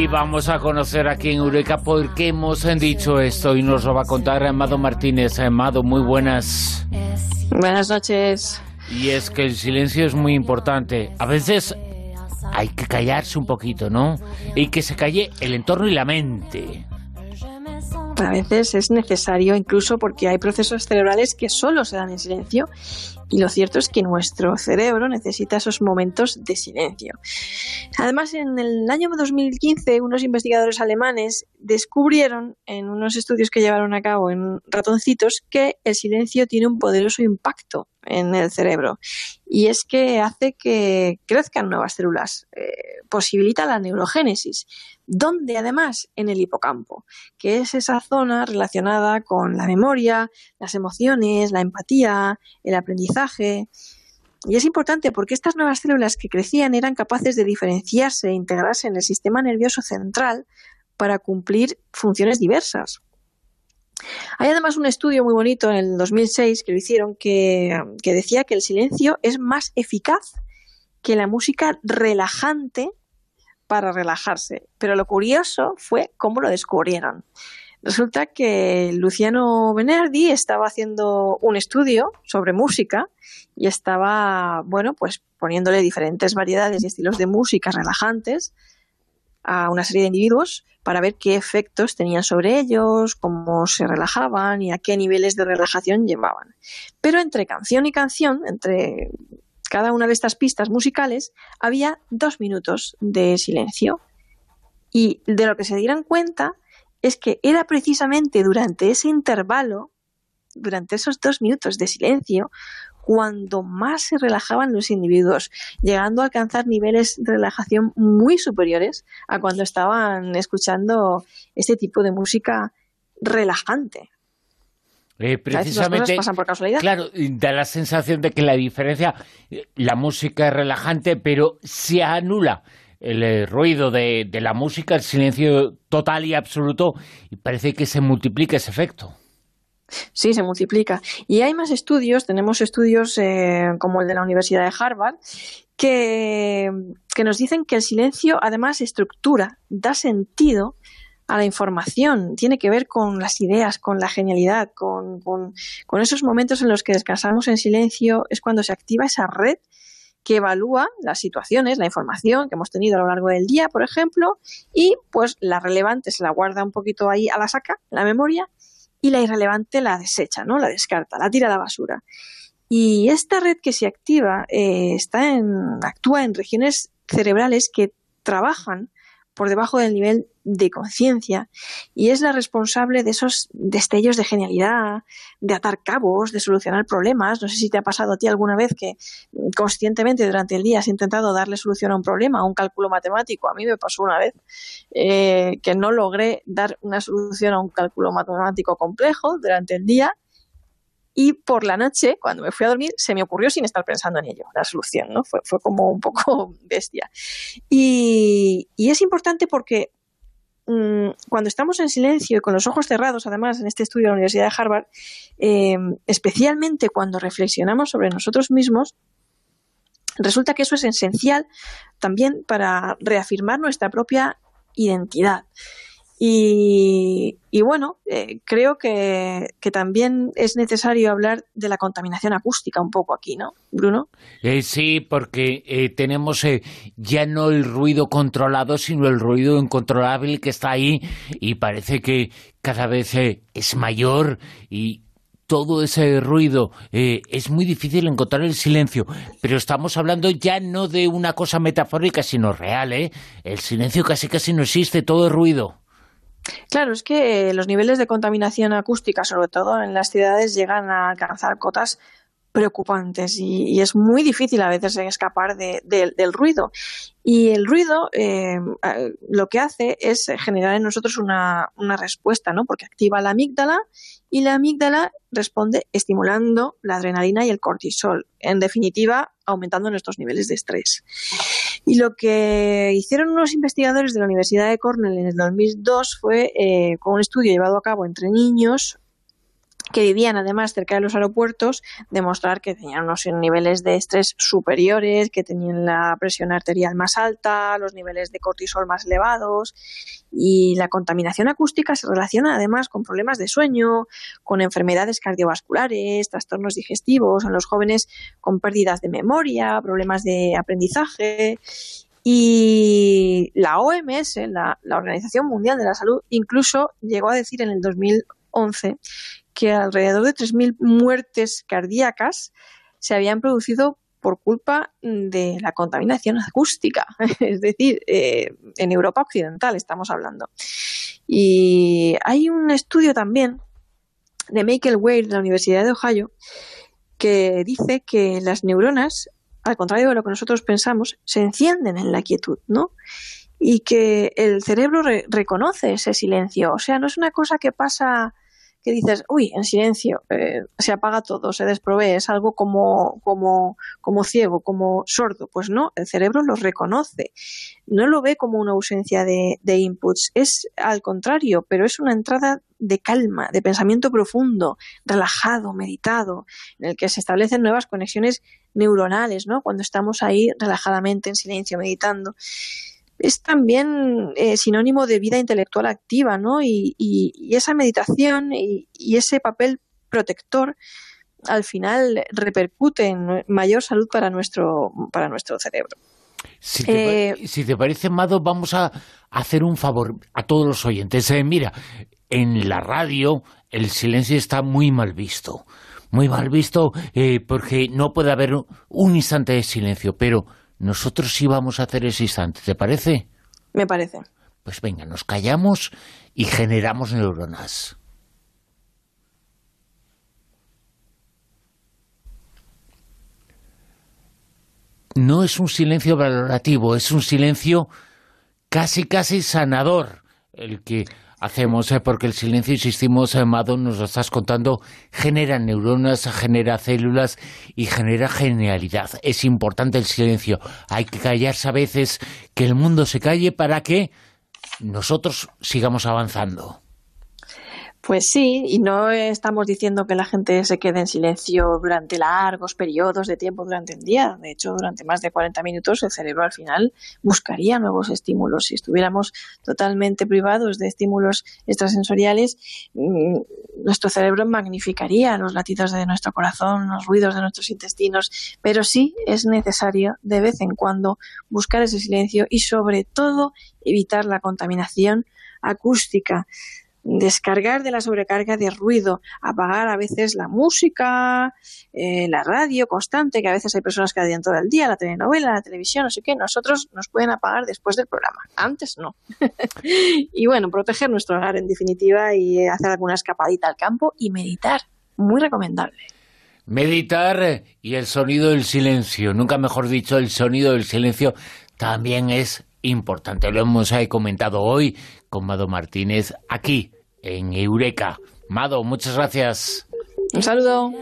Y vamos a conocer aquí en Eureka por qué hemos dicho esto y nos lo va a contar Amado Martínez. Amado, muy buenas. Buenas noches. Y es que el silencio es muy importante. A veces hay que callarse un poquito, ¿no? Y que se calle el entorno y la mente. A veces es necesario incluso porque hay procesos cerebrales que solo se dan en silencio y lo cierto es que nuestro cerebro necesita esos momentos de silencio. Además, en el año 2015, unos investigadores alemanes descubrieron en unos estudios que llevaron a cabo en ratoncitos que el silencio tiene un poderoso impacto en el cerebro y es que hace que crezcan nuevas células, eh, posibilita la neurogénesis, donde además en el hipocampo, que es esa zona relacionada con la memoria, las emociones, la empatía, el aprendizaje. Y es importante porque estas nuevas células que crecían eran capaces de diferenciarse e integrarse en el sistema nervioso central para cumplir funciones diversas. Hay además un estudio muy bonito en el 2006 que lo hicieron que, decía que el silencio es más eficaz que la música relajante para relajarse. Pero lo curioso fue cómo lo descubrieron. Resulta que Luciano Benardi estaba haciendo un estudio sobre música y estaba, bueno, pues poniéndole diferentes variedades y estilos de música relajantes a una serie de individuos para ver qué efectos tenían sobre ellos, cómo se relajaban y a qué niveles de relajación llevaban. Pero entre canción y canción, entre cada una de estas pistas musicales, había dos minutos de silencio. Y de lo que se dieran cuenta es que era precisamente durante ese intervalo, durante esos dos minutos de silencio, cuando más se relajaban los individuos, llegando a alcanzar niveles de relajación muy superiores a cuando estaban escuchando este tipo de música relajante. Eh, precisamente, pasan por casualidad. Claro, da la sensación de que la diferencia, eh, la música es relajante, pero se anula el eh, ruido de, de la música, el silencio total y absoluto, y parece que se multiplica ese efecto. Sí, se multiplica. Y hay más estudios, tenemos estudios eh, como el de la Universidad de Harvard, que, nos dicen que el silencio además estructura, da sentido a la información, tiene que ver con las ideas, con la genialidad, con, con, esos momentos en los que descansamos en silencio, es cuando se activa esa red que evalúa las situaciones, la información que hemos tenido a lo largo del día, por ejemplo, y pues la relevante se la guarda un poquito ahí a la saca, la memoria, y la irrelevante la desecha, ¿no? La descarta, la tira a la basura. Y esta red que se activa eh, está en, actúa en regiones cerebrales que trabajan por debajo del nivel de conciencia y es la responsable de esos destellos de genialidad, de atar cabos, de solucionar problemas. No sé si te ha pasado a ti alguna vez que conscientemente durante el día has intentado darle solución a un problema, a un cálculo matemático. A mí me pasó una vez eh, que no logré dar una solución a un cálculo matemático complejo durante el día y por la noche, cuando me fui a dormir, se me ocurrió sin estar pensando en ello, la solución, ¿no? Fue, fue como un poco bestia. Y, es importante porque mm, cuando estamos en silencio y con los ojos cerrados, además, en este estudio de la Universidad de Harvard, eh, especialmente cuando reflexionamos sobre nosotros mismos, resulta que eso es esencial también para reafirmar nuestra propia identidad. Y, bueno, eh, creo que, también es necesario hablar de la contaminación acústica un poco aquí, ¿no, Bruno? Eh, sí, porque eh, tenemos ya no el ruido controlado, sino el ruido incontrolable que está ahí y parece que cada vez es mayor y todo ese ruido. es muy difícil encontrar el silencio, pero estamos hablando ya no de una cosa metafórica, sino real, ¿eh? El silencio casi casi no existe, todo es ruido. Claro, es que los niveles de contaminación acústica, sobre todo en las ciudades, llegan a alcanzar cotas preocupantes y, es muy difícil a veces escapar del ruido. Y el ruido eh, lo que hace es generar en nosotros una, una respuesta, ¿no? Porque activa la amígdala y la amígdala responde estimulando la adrenalina y el cortisol. En definitiva, aumentando nuestros niveles de estrés. Y lo que hicieron unos investigadores de la Universidad de Cornell en el 2002 fue, eh, con un estudio llevado a cabo entre niños, que vivían además cerca de los aeropuertos, demostrar que tenían unos niveles de estrés superiores, que tenían la presión arterial más alta, los niveles de cortisol más elevados y la contaminación acústica se relaciona además con problemas de sueño, con enfermedades cardiovasculares, trastornos digestivos en los jóvenes con pérdidas de memoria, problemas de aprendizaje y la OMS, la, la, Organización Mundial de la Salud, incluso llegó a decir en el 2011 que alrededor de 3.000 muertes cardíacas se habían producido por culpa de la contaminación acústica, es decir, eh, en Europa Occidental estamos hablando. Y hay un estudio también de Michael Wade de la Universidad de Ohio que dice que las neuronas, al contrario de lo que nosotros pensamos, se encienden en la quietud, ¿no? Y que el cerebro reconoce ese silencio. O sea, no es una cosa que pasa que dices, uy, en silencio, eh, se apaga todo, se desprovee, es algo como, como, como ciego, como sordo. Pues no, el cerebro lo reconoce, no lo ve como una ausencia de, de inputs, es al contrario, pero es una entrada de calma, de pensamiento profundo, relajado, meditado, en el que se establecen nuevas conexiones neuronales, ¿no? Cuando estamos ahí relajadamente en silencio, meditando es también eh, sinónimo de vida intelectual activa, ¿no? Y, esa meditación y, ese papel protector al final repercute en mayor salud para nuestro, para nuestro cerebro. Si te, eh, parece, Mado, vamos a hacer un favor a todos los oyentes. Eh, mira, en la radio el silencio está muy mal visto. Muy mal visto porque no puede haber un instante de silencio, pero nosotros sí vamos a hacer ese instante, ¿te parece? Me parece. Pues venga, nos callamos y generamos neuronas. No es un silencio valorativo, es un silencio casi, casi sanador, el que hacemos, eh, porque el silencio, insistimos, Amado, nos lo estás contando, genera neuronas, genera células y genera genialidad. Es importante el silencio. Hay que callarse a veces, que el mundo se calle para que nosotros sigamos avanzando. Pues sí, y no estamos diciendo que la gente se quede en silencio durante largos periodos de tiempo durante el día. De hecho, durante más de 40 minutos el cerebro al final buscaría nuevos estímulos. Si estuviéramos totalmente privados de estímulos extrasensoriales, mm, nuestro cerebro magnificaría los latidos de nuestro corazón, los ruidos de nuestros intestinos. Pero sí es necesario de vez en cuando buscar ese silencio y sobre todo evitar la contaminación acústica descargar de la sobrecarga de ruido, apagar a veces la música, eh, la radio constante, que a veces hay personas que adian todo el día, la telenovela, la televisión, sé qué, nosotros nos pueden apagar después del programa, antes no. y bueno, proteger nuestro hogar en definitiva y hacer alguna escapadita al campo y meditar, muy recomendable. Meditar y el sonido del silencio, nunca mejor dicho, el sonido del silencio también es importante. Lo hemos comentado hoy con Mado Martínez aquí en Eureka. Mado, muchas gracias. Un saludo.